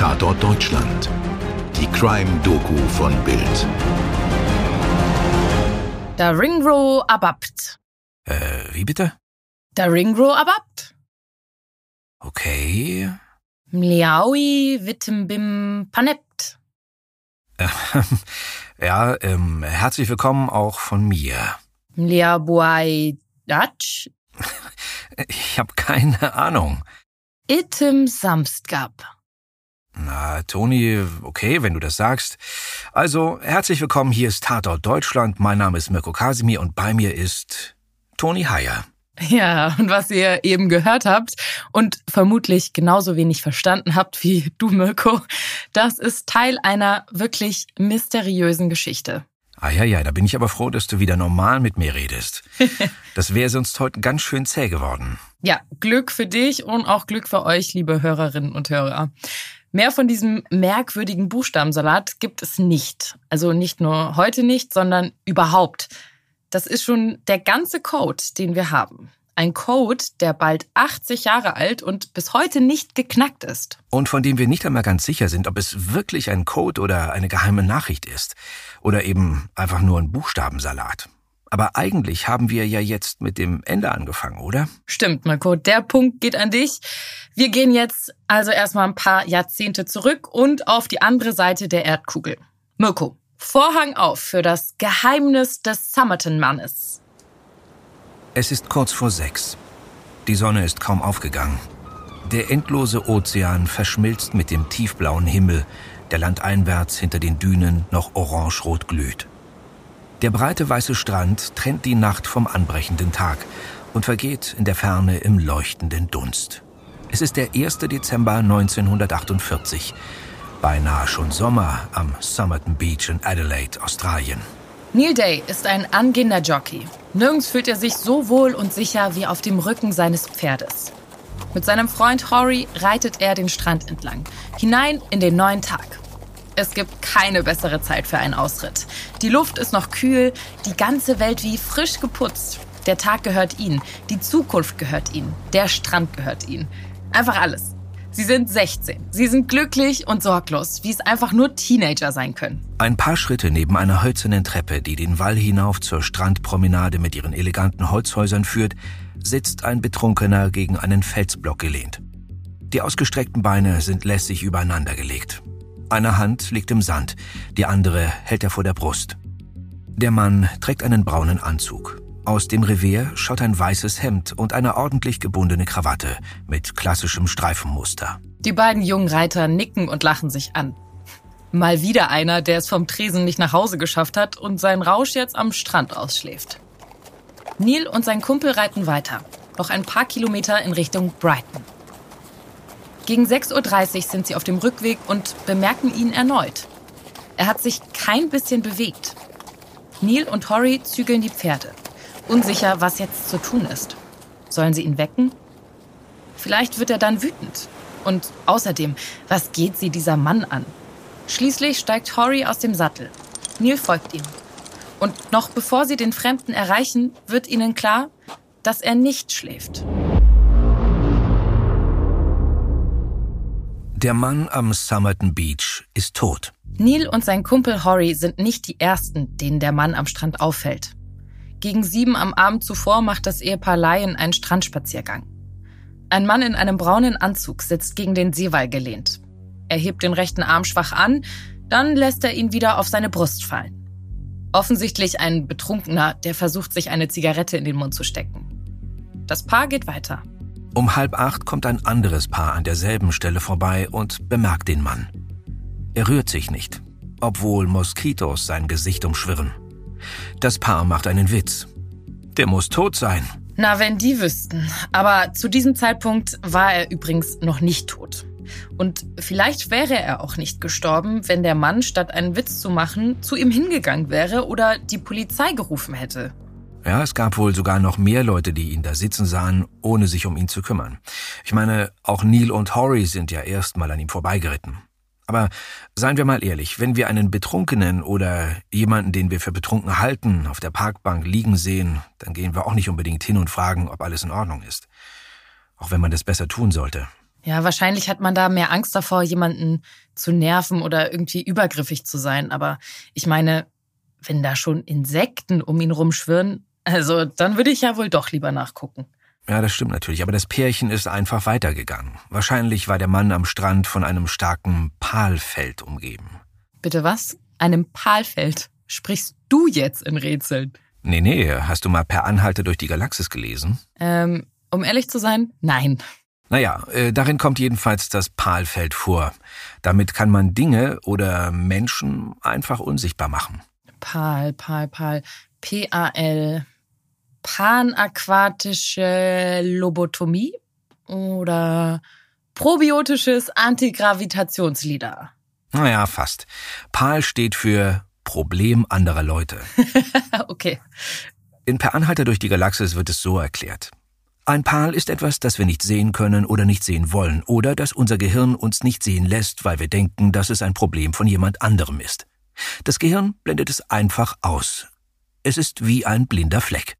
Tatort Deutschland. Die Crime-Doku von Bild. Der Ringro abapt. Äh, wie bitte? Der Ringro abapt. Okay. Mliaui witembim panept. Ja, ähm, herzlich willkommen auch von mir. Mliabuai Dutch. Ich habe keine Ahnung. Item samstgab. Na, Toni, okay, wenn du das sagst. Also, herzlich willkommen, hier ist Tatort Deutschland. Mein Name ist Mirko Kasimir und bei mir ist Toni Heyer. Ja, und was ihr eben gehört habt und vermutlich genauso wenig verstanden habt wie du, Mirko, das ist Teil einer wirklich mysteriösen Geschichte. Ah ja, ja, da bin ich aber froh, dass du wieder normal mit mir redest. Das wäre sonst heute ganz schön zäh geworden. Ja, Glück für dich und auch Glück für euch, liebe Hörerinnen und Hörer. Mehr von diesem merkwürdigen Buchstabensalat gibt es nicht. Also nicht nur heute nicht, sondern überhaupt. Das ist schon der ganze Code, den wir haben. Ein Code, der bald 80 Jahre alt und bis heute nicht geknackt ist. Und von dem wir nicht einmal ganz sicher sind, ob es wirklich ein Code oder eine geheime Nachricht ist. Oder eben einfach nur ein Buchstabensalat. Aber eigentlich haben wir ja jetzt mit dem Ende angefangen, oder? Stimmt, Marco. Der Punkt geht an dich. Wir gehen jetzt also erstmal ein paar Jahrzehnte zurück und auf die andere Seite der Erdkugel. Mirko, Vorhang auf für das Geheimnis des Summerton-Mannes. Es ist kurz vor sechs. Die Sonne ist kaum aufgegangen. Der endlose Ozean verschmilzt mit dem tiefblauen Himmel, der landeinwärts hinter den Dünen noch orangerot glüht. Der breite weiße Strand trennt die Nacht vom anbrechenden Tag und vergeht in der Ferne im leuchtenden Dunst. Es ist der 1. Dezember 1948, beinahe schon Sommer am Somerton Beach in Adelaide, Australien. Neil Day ist ein angehender Jockey. Nirgends fühlt er sich so wohl und sicher wie auf dem Rücken seines Pferdes. Mit seinem Freund Horry reitet er den Strand entlang, hinein in den neuen Tag. Es gibt keine bessere Zeit für einen Ausritt. Die Luft ist noch kühl, die ganze Welt wie frisch geputzt. Der Tag gehört ihnen, die Zukunft gehört ihnen, der Strand gehört ihnen. Einfach alles. Sie sind 16. Sie sind glücklich und sorglos, wie es einfach nur Teenager sein können. Ein paar Schritte neben einer hölzernen Treppe, die den Wall hinauf zur Strandpromenade mit ihren eleganten Holzhäusern führt, sitzt ein Betrunkener gegen einen Felsblock gelehnt. Die ausgestreckten Beine sind lässig übereinander gelegt. Eine Hand liegt im Sand, die andere hält er vor der Brust. Der Mann trägt einen braunen Anzug. Aus dem Revier schaut ein weißes Hemd und eine ordentlich gebundene Krawatte mit klassischem Streifenmuster. Die beiden jungen Reiter nicken und lachen sich an. Mal wieder einer, der es vom Tresen nicht nach Hause geschafft hat und seinen Rausch jetzt am Strand ausschläft. Neil und sein Kumpel reiten weiter, noch ein paar Kilometer in Richtung Brighton. Gegen 6.30 Uhr sind sie auf dem Rückweg und bemerken ihn erneut. Er hat sich kein bisschen bewegt. Neil und Horry zügeln die Pferde, unsicher, was jetzt zu tun ist. Sollen sie ihn wecken? Vielleicht wird er dann wütend. Und außerdem, was geht sie dieser Mann an? Schließlich steigt Horry aus dem Sattel. Neil folgt ihm. Und noch bevor sie den Fremden erreichen, wird ihnen klar, dass er nicht schläft. Der Mann am Somerton Beach ist tot. Neil und sein Kumpel Horry sind nicht die ersten, denen der Mann am Strand auffällt. Gegen sieben am Abend zuvor macht das Ehepaar Lyon einen Strandspaziergang. Ein Mann in einem braunen Anzug sitzt gegen den Seewall gelehnt. Er hebt den rechten Arm schwach an, dann lässt er ihn wieder auf seine Brust fallen. Offensichtlich ein Betrunkener, der versucht, sich eine Zigarette in den Mund zu stecken. Das Paar geht weiter. Um halb acht kommt ein anderes Paar an derselben Stelle vorbei und bemerkt den Mann. Er rührt sich nicht, obwohl Moskitos sein Gesicht umschwirren. Das Paar macht einen Witz. Der muss tot sein. Na, wenn die wüssten. Aber zu diesem Zeitpunkt war er übrigens noch nicht tot. Und vielleicht wäre er auch nicht gestorben, wenn der Mann, statt einen Witz zu machen, zu ihm hingegangen wäre oder die Polizei gerufen hätte. Ja, es gab wohl sogar noch mehr Leute, die ihn da sitzen sahen, ohne sich um ihn zu kümmern. Ich meine, auch Neil und Horry sind ja erst mal an ihm vorbeigeritten. Aber seien wir mal ehrlich, wenn wir einen Betrunkenen oder jemanden, den wir für betrunken halten, auf der Parkbank liegen sehen, dann gehen wir auch nicht unbedingt hin und fragen, ob alles in Ordnung ist. Auch wenn man das besser tun sollte. Ja, wahrscheinlich hat man da mehr Angst davor, jemanden zu nerven oder irgendwie übergriffig zu sein. Aber ich meine, wenn da schon Insekten um ihn rumschwirren, also dann würde ich ja wohl doch lieber nachgucken. Ja, das stimmt natürlich, aber das Pärchen ist einfach weitergegangen. Wahrscheinlich war der Mann am Strand von einem starken Palfeld umgeben. Bitte was? Einem Palfeld? Sprichst du jetzt in Rätseln? Nee, nee, hast du mal per Anhalter durch die Galaxis gelesen? Ähm, um ehrlich zu sein, nein. Naja, äh, darin kommt jedenfalls das Palfeld vor. Damit kann man Dinge oder Menschen einfach unsichtbar machen. Pal, Pal, Pal. P-A-L. Panaquatische Lobotomie oder probiotisches Antigravitationslieder. Naja, fast. PAL steht für Problem anderer Leute. okay. In Per Anhalter durch die Galaxis wird es so erklärt. Ein PAL ist etwas, das wir nicht sehen können oder nicht sehen wollen oder das unser Gehirn uns nicht sehen lässt, weil wir denken, dass es ein Problem von jemand anderem ist. Das Gehirn blendet es einfach aus. Es ist wie ein blinder Fleck.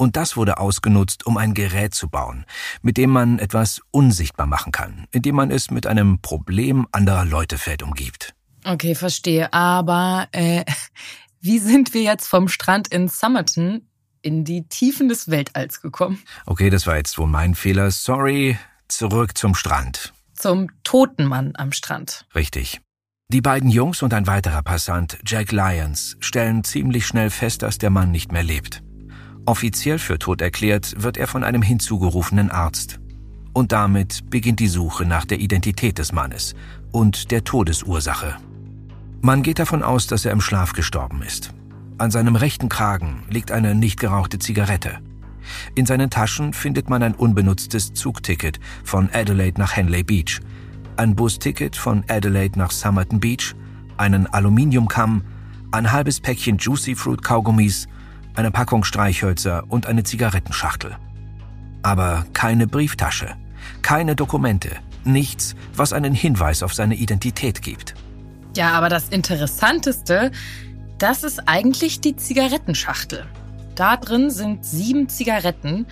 Und das wurde ausgenutzt, um ein Gerät zu bauen, mit dem man etwas unsichtbar machen kann, indem man es mit einem Problem anderer Leutefeld umgibt. Okay, verstehe. Aber äh, wie sind wir jetzt vom Strand in Summerton in die Tiefen des Weltalls gekommen? Okay, das war jetzt wohl mein Fehler. Sorry. Zurück zum Strand. Zum toten Mann am Strand. Richtig. Die beiden Jungs und ein weiterer Passant, Jack Lyons, stellen ziemlich schnell fest, dass der Mann nicht mehr lebt. Offiziell für tot erklärt wird er von einem hinzugerufenen Arzt. Und damit beginnt die Suche nach der Identität des Mannes und der Todesursache. Man geht davon aus, dass er im Schlaf gestorben ist. An seinem rechten Kragen liegt eine nicht gerauchte Zigarette. In seinen Taschen findet man ein unbenutztes Zugticket von Adelaide nach Henley Beach, ein Busticket von Adelaide nach Somerton Beach, einen Aluminiumkamm, ein halbes Päckchen Juicy Fruit Kaugummis, eine Packung Streichhölzer und eine Zigarettenschachtel. Aber keine Brieftasche, keine Dokumente, nichts, was einen Hinweis auf seine Identität gibt. Ja, aber das Interessanteste, das ist eigentlich die Zigarettenschachtel. Da drin sind sieben Zigaretten,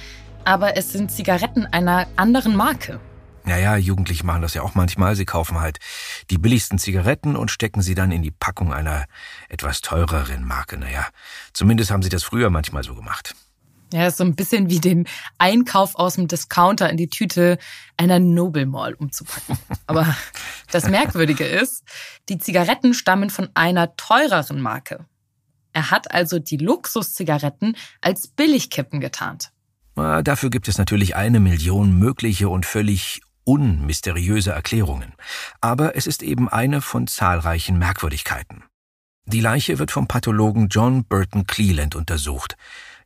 aber es sind Zigaretten einer anderen Marke. Naja, Jugendliche machen das ja auch manchmal. Sie kaufen halt die billigsten Zigaretten und stecken sie dann in die Packung einer etwas teureren Marke. Naja, zumindest haben sie das früher manchmal so gemacht. Ja, ist so ein bisschen wie den Einkauf aus dem Discounter in die Tüte einer Noble Mall umzupacken. Aber das Merkwürdige ist, die Zigaretten stammen von einer teureren Marke. Er hat also die Luxuszigaretten als Billigkippen getarnt. Dafür gibt es natürlich eine Million mögliche und völlig unmysteriöse Erklärungen. Aber es ist eben eine von zahlreichen Merkwürdigkeiten. Die Leiche wird vom Pathologen John Burton Cleland untersucht.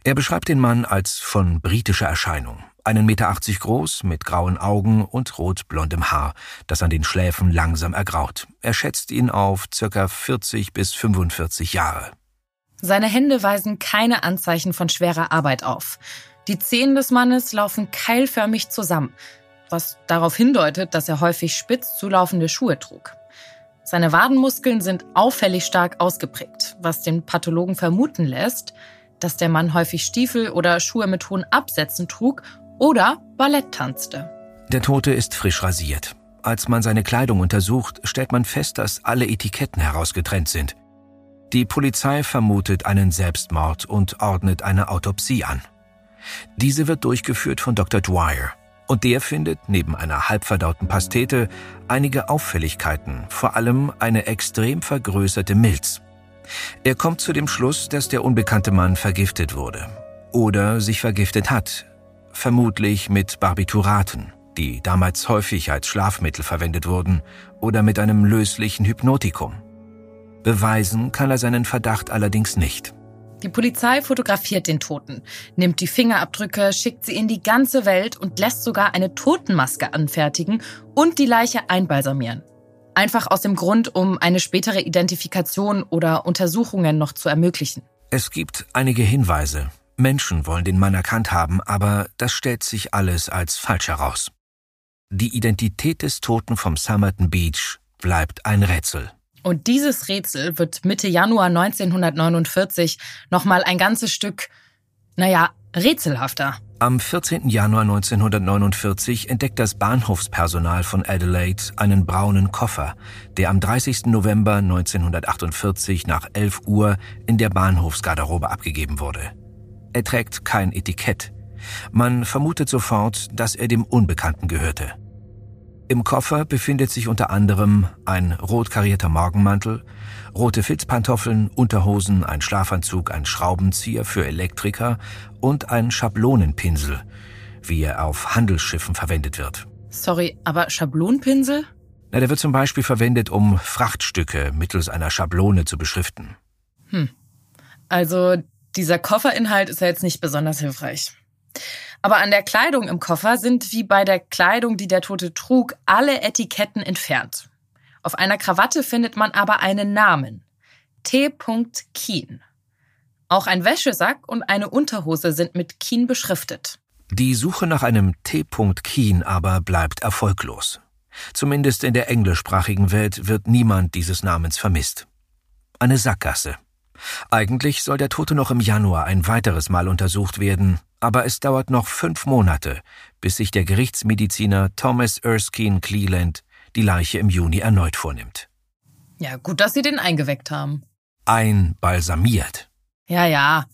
Er beschreibt den Mann als von britischer Erscheinung. Einen Meter achtzig groß, mit grauen Augen und rotblondem Haar, das an den Schläfen langsam ergraut. Er schätzt ihn auf circa 40 bis 45 Jahre. Seine Hände weisen keine Anzeichen von schwerer Arbeit auf. Die Zehen des Mannes laufen keilförmig zusammen, was darauf hindeutet, dass er häufig spitz zulaufende Schuhe trug. Seine Wadenmuskeln sind auffällig stark ausgeprägt, was den Pathologen vermuten lässt, dass der Mann häufig Stiefel oder Schuhe mit hohen Absätzen trug oder Ballett tanzte. Der Tote ist frisch rasiert. Als man seine Kleidung untersucht, stellt man fest, dass alle Etiketten herausgetrennt sind. Die Polizei vermutet einen Selbstmord und ordnet eine Autopsie an. Diese wird durchgeführt von Dr. Dwyer und der findet neben einer halbverdauten Pastete einige Auffälligkeiten, vor allem eine extrem vergrößerte Milz. Er kommt zu dem Schluss, dass der unbekannte Mann vergiftet wurde oder sich vergiftet hat, vermutlich mit Barbituraten, die damals häufig als Schlafmittel verwendet wurden, oder mit einem löslichen Hypnotikum. Beweisen kann er seinen Verdacht allerdings nicht. Die Polizei fotografiert den Toten, nimmt die Fingerabdrücke, schickt sie in die ganze Welt und lässt sogar eine Totenmaske anfertigen und die Leiche einbalsamieren. Einfach aus dem Grund, um eine spätere Identifikation oder Untersuchungen noch zu ermöglichen. Es gibt einige Hinweise. Menschen wollen den Mann erkannt haben, aber das stellt sich alles als falsch heraus. Die Identität des Toten vom Somerton Beach bleibt ein Rätsel. Und dieses Rätsel wird Mitte Januar 1949 nochmal ein ganzes Stück, naja, rätselhafter. Am 14. Januar 1949 entdeckt das Bahnhofspersonal von Adelaide einen braunen Koffer, der am 30. November 1948 nach 11 Uhr in der Bahnhofsgarderobe abgegeben wurde. Er trägt kein Etikett. Man vermutet sofort, dass er dem Unbekannten gehörte. Im Koffer befindet sich unter anderem ein rot karierter Morgenmantel, rote Filzpantoffeln, Unterhosen, ein Schlafanzug, ein Schraubenzieher für Elektriker und ein Schablonenpinsel, wie er auf Handelsschiffen verwendet wird. Sorry, aber Schablonenpinsel? Na, der wird zum Beispiel verwendet, um Frachtstücke mittels einer Schablone zu beschriften. Hm. Also dieser Kofferinhalt ist ja jetzt nicht besonders hilfreich. Aber an der Kleidung im Koffer sind wie bei der Kleidung, die der Tote trug, alle Etiketten entfernt. Auf einer Krawatte findet man aber einen Namen. T. Keen. Auch ein Wäschesack und eine Unterhose sind mit Keen beschriftet. Die Suche nach einem T. Keen aber bleibt erfolglos. Zumindest in der englischsprachigen Welt wird niemand dieses Namens vermisst. Eine Sackgasse. Eigentlich soll der Tote noch im Januar ein weiteres Mal untersucht werden, aber es dauert noch fünf Monate, bis sich der Gerichtsmediziner Thomas Erskine Cleland die Leiche im Juni erneut vornimmt. Ja, gut, dass Sie den eingeweckt haben. Einbalsamiert. Ja, ja.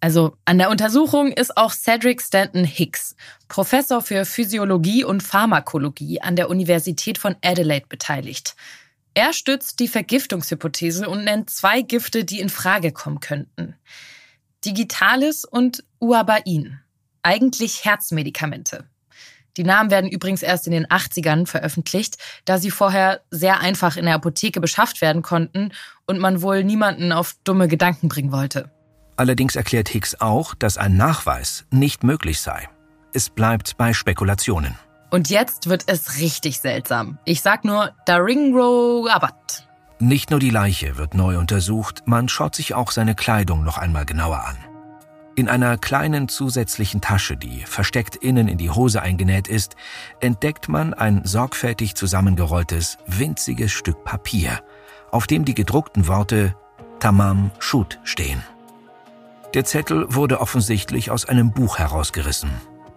Also an der Untersuchung ist auch Cedric Stanton Hicks, Professor für Physiologie und Pharmakologie an der Universität von Adelaide beteiligt. Er stützt die Vergiftungshypothese und nennt zwei Gifte, die in Frage kommen könnten. Digitalis und Uabain. Eigentlich Herzmedikamente. Die Namen werden übrigens erst in den 80ern veröffentlicht, da sie vorher sehr einfach in der Apotheke beschafft werden konnten und man wohl niemanden auf dumme Gedanken bringen wollte. Allerdings erklärt Hicks auch, dass ein Nachweis nicht möglich sei. Es bleibt bei Spekulationen. Und jetzt wird es richtig seltsam. Ich sag nur Daringro Abat. Nicht nur die Leiche wird neu untersucht, man schaut sich auch seine Kleidung noch einmal genauer an. In einer kleinen zusätzlichen Tasche, die versteckt innen in die Hose eingenäht ist, entdeckt man ein sorgfältig zusammengerolltes, winziges Stück Papier, auf dem die gedruckten Worte Tamam Shut stehen. Der Zettel wurde offensichtlich aus einem Buch herausgerissen.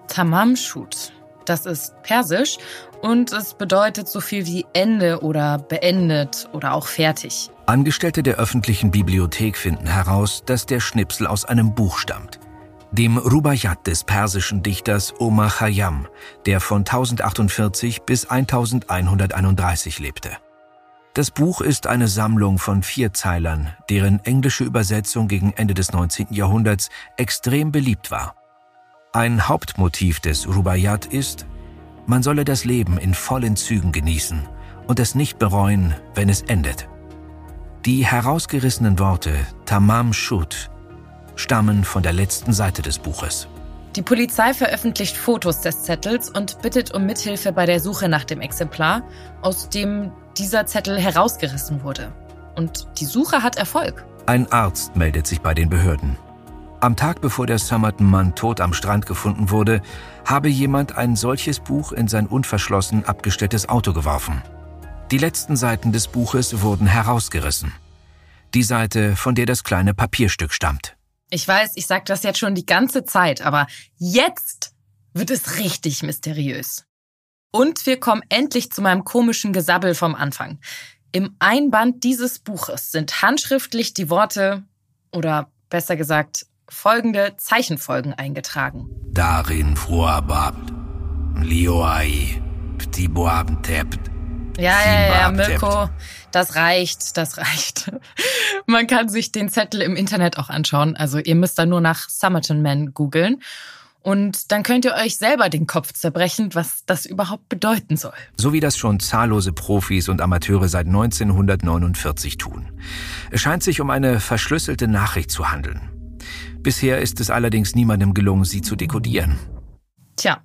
Tamam Shut. Das ist persisch und es bedeutet so viel wie Ende oder beendet oder auch fertig. Angestellte der öffentlichen Bibliothek finden heraus, dass der Schnipsel aus einem Buch stammt. Dem Rubaiyat des persischen Dichters Omar Khayyam, der von 1048 bis 1131 lebte. Das Buch ist eine Sammlung von Vierzeilern, deren englische Übersetzung gegen Ende des 19. Jahrhunderts extrem beliebt war. Ein Hauptmotiv des Rubaiyat ist, man solle das Leben in vollen Zügen genießen und es nicht bereuen, wenn es endet. Die herausgerissenen Worte Tamam Shut stammen von der letzten Seite des Buches. Die Polizei veröffentlicht Fotos des Zettels und bittet um Mithilfe bei der Suche nach dem Exemplar, aus dem dieser Zettel herausgerissen wurde. Und die Suche hat Erfolg. Ein Arzt meldet sich bei den Behörden. Am Tag bevor der Somerton-Mann tot am Strand gefunden wurde, habe jemand ein solches Buch in sein unverschlossen abgestelltes Auto geworfen. Die letzten Seiten des Buches wurden herausgerissen. Die Seite, von der das kleine Papierstück stammt. Ich weiß, ich sage das jetzt schon die ganze Zeit, aber jetzt wird es richtig mysteriös. Und wir kommen endlich zu meinem komischen Gesabbel vom Anfang. Im Einband dieses Buches sind handschriftlich die Worte oder besser gesagt folgende Zeichenfolgen eingetragen. Darin vorhabt, Lioai, Ptiboabtept. Ja, ja, ja, Mirko, das reicht, das reicht. Man kann sich den Zettel im Internet auch anschauen. Also ihr müsst da nur nach Summerton Man googeln. Und dann könnt ihr euch selber den Kopf zerbrechen, was das überhaupt bedeuten soll. So wie das schon zahllose Profis und Amateure seit 1949 tun. Es scheint sich um eine verschlüsselte Nachricht zu handeln. Bisher ist es allerdings niemandem gelungen, sie zu dekodieren. Tja,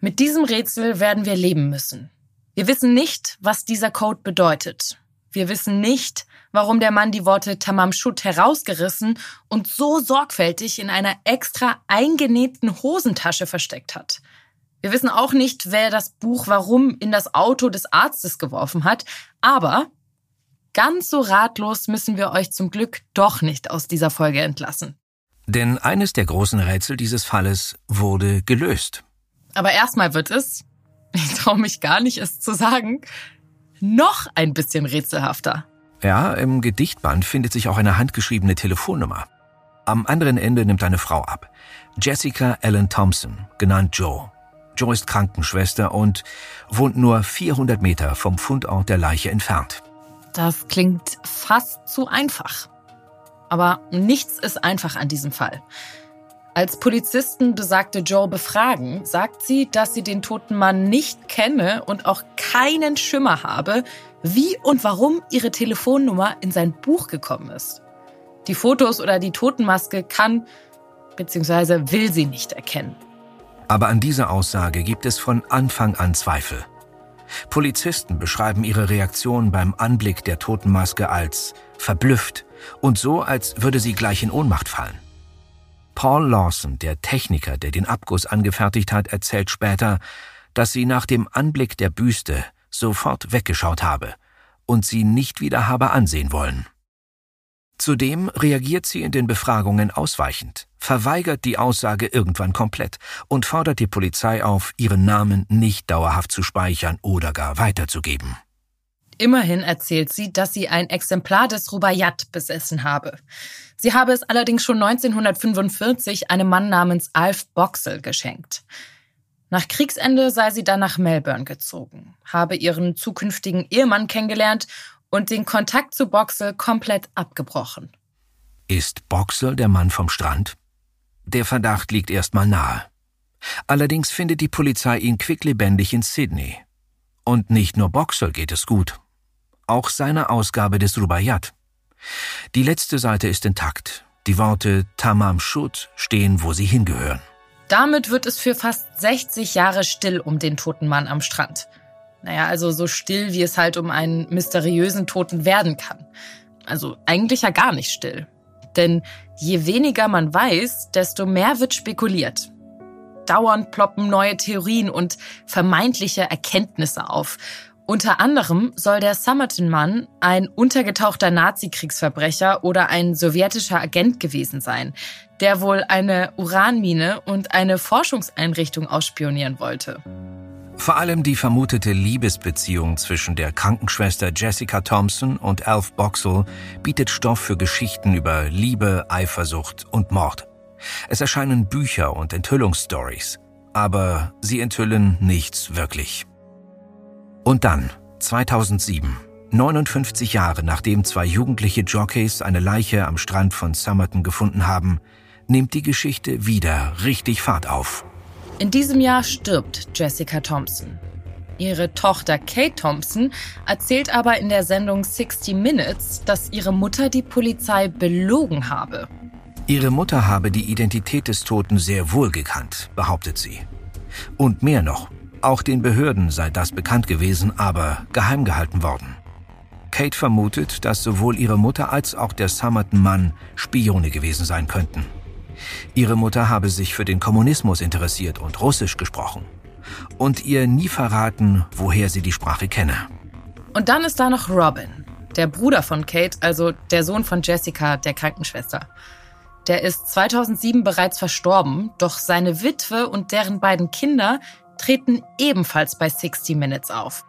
mit diesem Rätsel werden wir leben müssen. Wir wissen nicht, was dieser Code bedeutet. Wir wissen nicht, warum der Mann die Worte Tamam Shut herausgerissen und so sorgfältig in einer extra eingenähten Hosentasche versteckt hat. Wir wissen auch nicht, wer das Buch warum in das Auto des Arztes geworfen hat, aber ganz so ratlos müssen wir euch zum Glück doch nicht aus dieser Folge entlassen. Denn eines der großen Rätsel dieses Falles wurde gelöst. Aber erstmal wird es, ich traue mich gar nicht, es zu sagen, noch ein bisschen rätselhafter. Ja, im Gedichtband findet sich auch eine handgeschriebene Telefonnummer. Am anderen Ende nimmt eine Frau ab. Jessica Ellen Thompson, genannt Joe. Joe ist Krankenschwester und wohnt nur 400 Meter vom Fundort der Leiche entfernt. Das klingt fast zu einfach. Aber nichts ist einfach an diesem Fall. Als Polizisten besagte Joe befragen, sagt sie, dass sie den toten Mann nicht kenne und auch keinen Schimmer habe, wie und warum ihre Telefonnummer in sein Buch gekommen ist. Die Fotos oder die Totenmaske kann bzw. will sie nicht erkennen. Aber an dieser Aussage gibt es von Anfang an Zweifel. Polizisten beschreiben ihre Reaktion beim Anblick der Totenmaske als verblüfft und so, als würde sie gleich in Ohnmacht fallen. Paul Lawson, der Techniker, der den Abguss angefertigt hat, erzählt später, dass sie nach dem Anblick der Büste sofort weggeschaut habe und sie nicht wieder habe ansehen wollen. Zudem reagiert sie in den Befragungen ausweichend, verweigert die Aussage irgendwann komplett und fordert die Polizei auf, ihren Namen nicht dauerhaft zu speichern oder gar weiterzugeben. Immerhin erzählt sie, dass sie ein Exemplar des Rubaiyat besessen habe. Sie habe es allerdings schon 1945 einem Mann namens Alf Boxel geschenkt. Nach Kriegsende sei sie dann nach Melbourne gezogen, habe ihren zukünftigen Ehemann kennengelernt und den Kontakt zu Boxel komplett abgebrochen. Ist Boxel der Mann vom Strand? Der Verdacht liegt erstmal nahe. Allerdings findet die Polizei ihn quicklebendig in Sydney. Und nicht nur Boxel geht es gut. Auch seine Ausgabe des Rubaiyat. Die letzte Seite ist intakt. Die Worte Tamam Shud stehen, wo sie hingehören. Damit wird es für fast 60 Jahre still um den toten Mann am Strand. Naja, also so still, wie es halt um einen mysteriösen Toten werden kann. Also eigentlich ja gar nicht still. Denn je weniger man weiß, desto mehr wird spekuliert. Dauernd ploppen neue Theorien und vermeintliche Erkenntnisse auf. Unter anderem soll der Summerton-Mann ein untergetauchter Nazi-Kriegsverbrecher oder ein sowjetischer Agent gewesen sein, der wohl eine Uranmine und eine Forschungseinrichtung ausspionieren wollte. Vor allem die vermutete Liebesbeziehung zwischen der Krankenschwester Jessica Thompson und Alf Boxall bietet Stoff für Geschichten über Liebe, Eifersucht und Mord. Es erscheinen Bücher und Enthüllungsstories, aber sie enthüllen nichts wirklich. Und dann, 2007, 59 Jahre nachdem zwei jugendliche Jockeys eine Leiche am Strand von Somerton gefunden haben, nimmt die Geschichte wieder richtig Fahrt auf. In diesem Jahr stirbt Jessica Thompson. Ihre Tochter Kate Thompson erzählt aber in der Sendung 60 Minutes, dass ihre Mutter die Polizei belogen habe. Ihre Mutter habe die Identität des Toten sehr wohl gekannt, behauptet sie. Und mehr noch, auch den Behörden sei das bekannt gewesen, aber geheim gehalten worden. Kate vermutet, dass sowohl ihre Mutter als auch der Summerton-Mann Spione gewesen sein könnten. Ihre Mutter habe sich für den Kommunismus interessiert und Russisch gesprochen. Und ihr nie verraten, woher sie die Sprache kenne. Und dann ist da noch Robin, der Bruder von Kate, also der Sohn von Jessica, der Krankenschwester. Der ist 2007 bereits verstorben, doch seine Witwe und deren beiden Kinder treten ebenfalls bei 60 Minutes auf.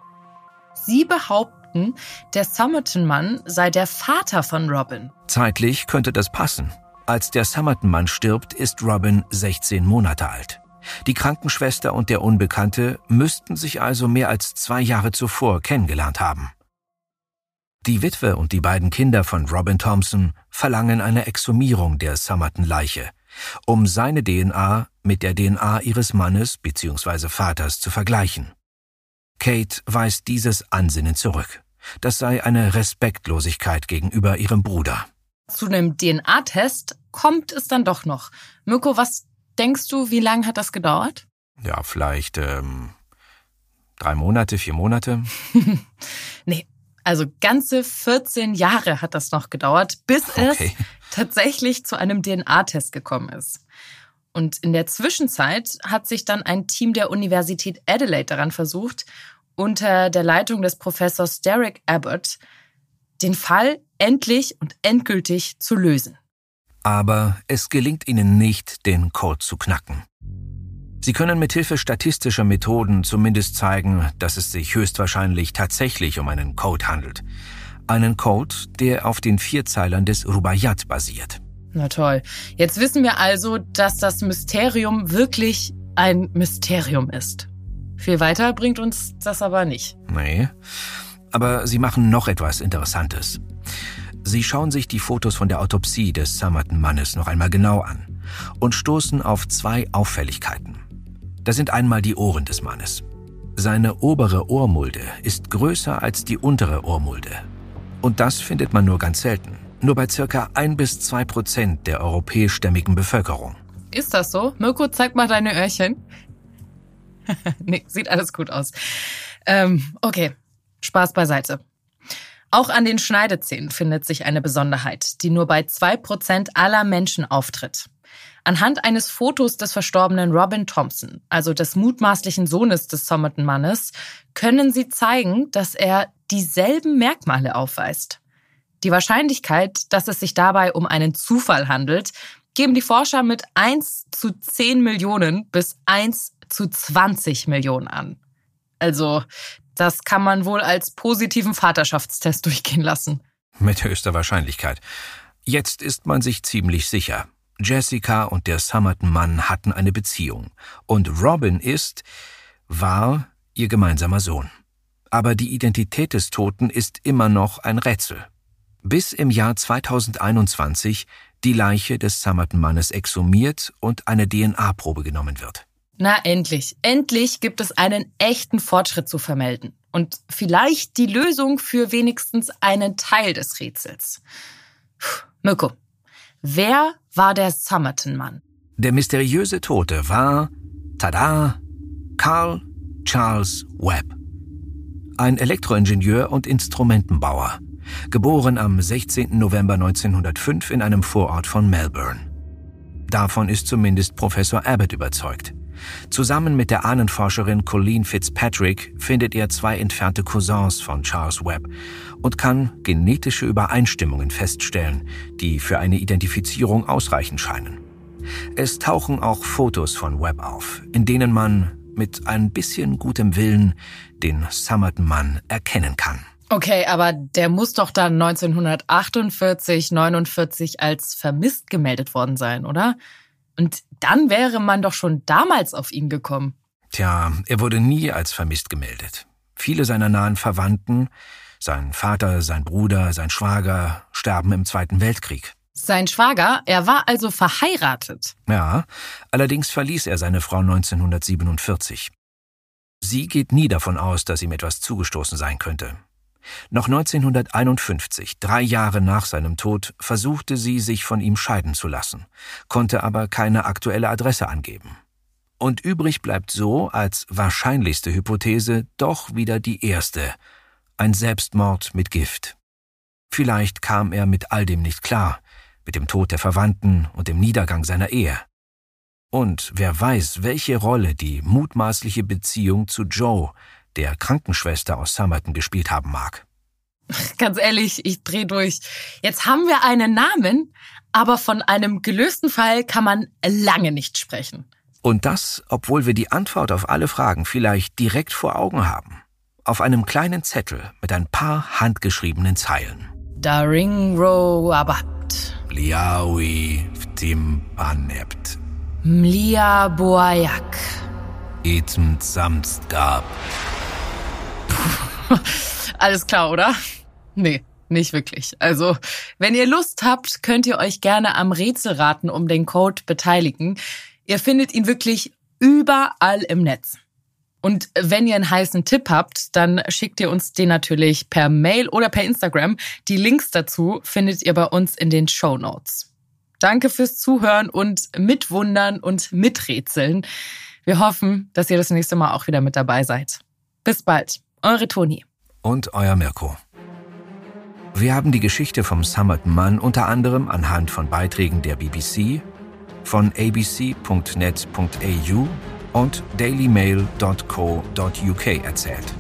Sie behaupten, der Somerton-Mann sei der Vater von Robin. Zeitlich könnte das passen. Als der Somerton-Mann stirbt, ist Robin 16 Monate alt. Die Krankenschwester und der Unbekannte müssten sich also mehr als zwei Jahre zuvor kennengelernt haben. Die Witwe und die beiden Kinder von Robin Thompson verlangen eine Exhumierung der Somerton-Leiche, um seine DNA mit der DNA ihres Mannes bzw. Vaters zu vergleichen. Kate weist dieses Ansinnen zurück. Das sei eine Respektlosigkeit gegenüber ihrem Bruder. Zu einem DNA-Test kommt es dann doch noch. Mirko, was denkst du, wie lange hat das gedauert? Ja, vielleicht ähm, drei Monate, vier Monate. nee, also ganze 14 Jahre hat das noch gedauert, bis okay. es tatsächlich zu einem DNA-Test gekommen ist. Und in der Zwischenzeit hat sich dann ein Team der Universität Adelaide daran versucht, unter der Leitung des Professors Derek Abbott den Fall endlich und endgültig zu lösen. Aber es gelingt ihnen nicht, den Code zu knacken. Sie können mithilfe statistischer Methoden zumindest zeigen, dass es sich höchstwahrscheinlich tatsächlich um einen Code handelt. Einen Code, der auf den Vierzeilern des Rubaiyat basiert. Na toll. Jetzt wissen wir also, dass das Mysterium wirklich ein Mysterium ist. Viel weiter bringt uns das aber nicht. Nee. Aber Sie machen noch etwas Interessantes. Sie schauen sich die Fotos von der Autopsie des Samerton-Mannes noch einmal genau an und stoßen auf zwei Auffälligkeiten. Das sind einmal die Ohren des Mannes. Seine obere Ohrmulde ist größer als die untere Ohrmulde. Und das findet man nur ganz selten. Nur bei circa ein bis zwei Prozent der europäischstämmigen Bevölkerung. Ist das so? Mirko, zeig mal deine Öhrchen. nee, sieht alles gut aus. Ähm, okay, Spaß beiseite. Auch an den Schneidezähnen findet sich eine Besonderheit, die nur bei zwei Prozent aller Menschen auftritt. Anhand eines Fotos des verstorbenen Robin Thompson, also des mutmaßlichen Sohnes des Somerton-Mannes, können sie zeigen, dass er dieselben Merkmale aufweist. Die Wahrscheinlichkeit, dass es sich dabei um einen Zufall handelt, geben die Forscher mit 1 zu 10 Millionen bis 1 zu 20 Millionen an. Also, das kann man wohl als positiven Vaterschaftstest durchgehen lassen. Mit höchster Wahrscheinlichkeit. Jetzt ist man sich ziemlich sicher. Jessica und der Summerton-Mann hatten eine Beziehung. Und Robin ist, war ihr gemeinsamer Sohn. Aber die Identität des Toten ist immer noch ein Rätsel. Bis im Jahr 2021 die Leiche des Summerton-Mannes exhumiert und eine DNA-Probe genommen wird. Na endlich, endlich gibt es einen echten Fortschritt zu vermelden. Und vielleicht die Lösung für wenigstens einen Teil des Rätsels. Mirko, wer war der Summerton-Mann? Der mysteriöse Tote war, tada, Carl Charles Webb. Ein Elektroingenieur und Instrumentenbauer, geboren am 16. November 1905 in einem Vorort von Melbourne. Davon ist zumindest Professor Abbott überzeugt. Zusammen mit der Ahnenforscherin Colleen Fitzpatrick findet er zwei entfernte Cousins von Charles Webb und kann genetische Übereinstimmungen feststellen, die für eine Identifizierung ausreichend scheinen. Es tauchen auch Fotos von Webb auf, in denen man mit ein bisschen gutem Willen den Summerton-Mann erkennen kann. Okay, aber der muss doch dann 1948, 49 als vermisst gemeldet worden sein, oder? Und dann wäre man doch schon damals auf ihn gekommen. Tja, er wurde nie als vermisst gemeldet. Viele seiner nahen Verwandten, sein Vater, sein Bruder, sein Schwager, sterben im Zweiten Weltkrieg. Sein Schwager, er war also verheiratet. Ja, allerdings verließ er seine Frau 1947. Sie geht nie davon aus, dass ihm etwas zugestoßen sein könnte. Noch 1951, drei Jahre nach seinem Tod, versuchte sie, sich von ihm scheiden zu lassen, konnte aber keine aktuelle Adresse angeben. Und übrig bleibt so als wahrscheinlichste Hypothese doch wieder die erste, ein Selbstmord mit Gift. Vielleicht kam er mit all dem nicht klar, mit dem Tod der Verwandten und dem Niedergang seiner Ehe. Und wer weiß, welche Rolle die mutmaßliche Beziehung zu Joe, der Krankenschwester aus Somerton gespielt haben mag. Ganz ehrlich, ich dreh durch. Jetzt haben wir einen Namen, aber von einem gelösten Fall kann man lange nicht sprechen. Und das, obwohl wir die Antwort auf alle Fragen vielleicht direkt vor Augen haben. Auf einem kleinen Zettel mit ein paar handgeschriebenen Zeilen. Daringro ababt. Liawi vtimbanebt. Mlia boayak. Etm samstgab. Alles klar, oder? Nee, nicht wirklich. Also, wenn ihr Lust habt, könnt ihr euch gerne am Rätselraten um den Code beteiligen. Ihr findet ihn wirklich überall im Netz. Und wenn ihr einen heißen Tipp habt, dann schickt ihr uns den natürlich per Mail oder per Instagram. Die Links dazu findet ihr bei uns in den Show Notes. Danke fürs Zuhören und mitwundern und miträtseln. Wir hoffen, dass ihr das nächste Mal auch wieder mit dabei seid. Bis bald. Eure Toni. Und euer Mirko. Wir haben die Geschichte vom Summerton Mann unter anderem anhand von Beiträgen der BBC, von abc.net.au und dailymail.co.uk erzählt.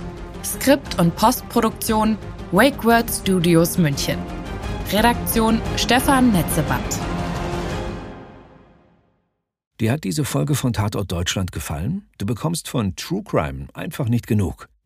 Skript und Postproduktion Wakeword Studios München. Redaktion Stefan Netzeband. Dir hat diese Folge von Tatort Deutschland gefallen? Du bekommst von True Crime einfach nicht genug.